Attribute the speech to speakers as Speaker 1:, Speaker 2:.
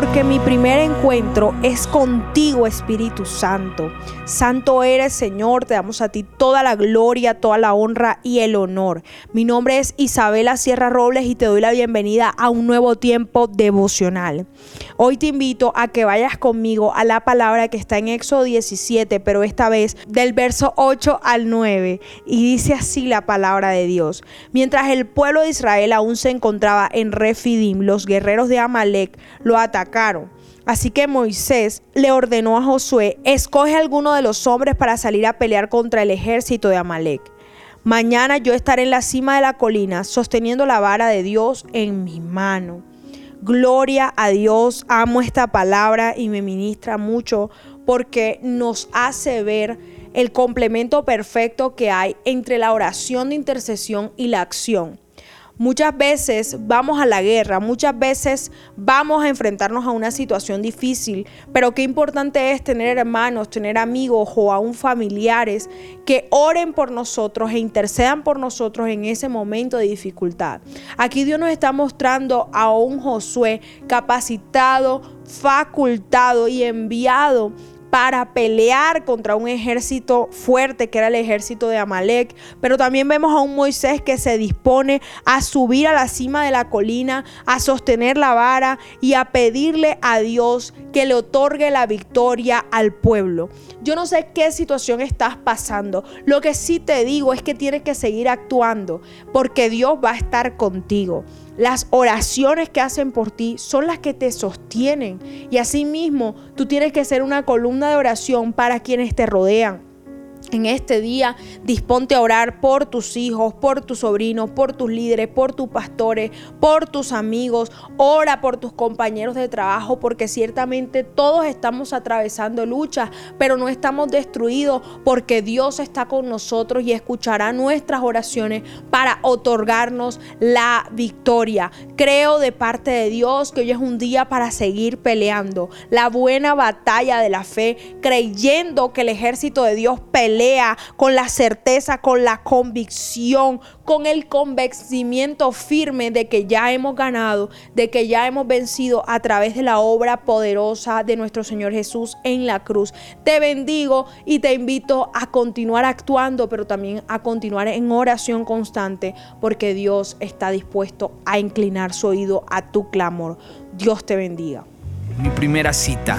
Speaker 1: porque mi primer encuentro es contigo, Espíritu Santo. Santo eres, Señor, te damos a ti toda la gloria, toda la honra y el honor. Mi nombre es Isabela Sierra Robles y te doy la bienvenida a un nuevo tiempo devocional. Hoy te invito a que vayas conmigo a la palabra que está en Éxodo 17, pero esta vez del verso 8 al 9. Y dice así la palabra de Dios. Mientras el pueblo de Israel aún se encontraba en Refidim, los guerreros de Amalek lo atacaron. Así que Moisés le ordenó a Josué, escoge alguno de los hombres para salir a pelear contra el ejército de Amalek. Mañana yo estaré en la cima de la colina sosteniendo la vara de Dios en mi mano. Gloria a Dios, amo esta palabra y me ministra mucho porque nos hace ver el complemento perfecto que hay entre la oración de intercesión y la acción. Muchas veces vamos a la guerra, muchas veces vamos a enfrentarnos a una situación difícil, pero qué importante es tener hermanos, tener amigos o aún familiares que oren por nosotros e intercedan por nosotros en ese momento de dificultad. Aquí Dios nos está mostrando a un Josué capacitado, facultado y enviado para pelear contra un ejército fuerte que era el ejército de Amalek. Pero también vemos a un Moisés que se dispone a subir a la cima de la colina, a sostener la vara y a pedirle a Dios que le otorgue la victoria al pueblo. Yo no sé qué situación estás pasando. Lo que sí te digo es que tienes que seguir actuando porque Dios va a estar contigo. Las oraciones que hacen por ti son las que te sostienen. Y asimismo, tú tienes que ser una columna de oración para quienes te rodean. En este día disponte a orar por tus hijos, por tus sobrinos, por tus líderes, por tus pastores, por tus amigos. Ora por tus compañeros de trabajo porque ciertamente todos estamos atravesando luchas, pero no estamos destruidos porque Dios está con nosotros y escuchará nuestras oraciones para otorgarnos la victoria. Creo de parte de Dios que hoy es un día para seguir peleando la buena batalla de la fe, creyendo que el ejército de Dios con la certeza, con la convicción, con el convencimiento firme de que ya hemos ganado, de que ya hemos vencido a través de la obra poderosa de nuestro Señor Jesús en la cruz. Te bendigo y te invito a continuar actuando, pero también a continuar en oración constante, porque Dios está dispuesto a inclinar su oído a tu clamor. Dios te bendiga.
Speaker 2: Mi primera cita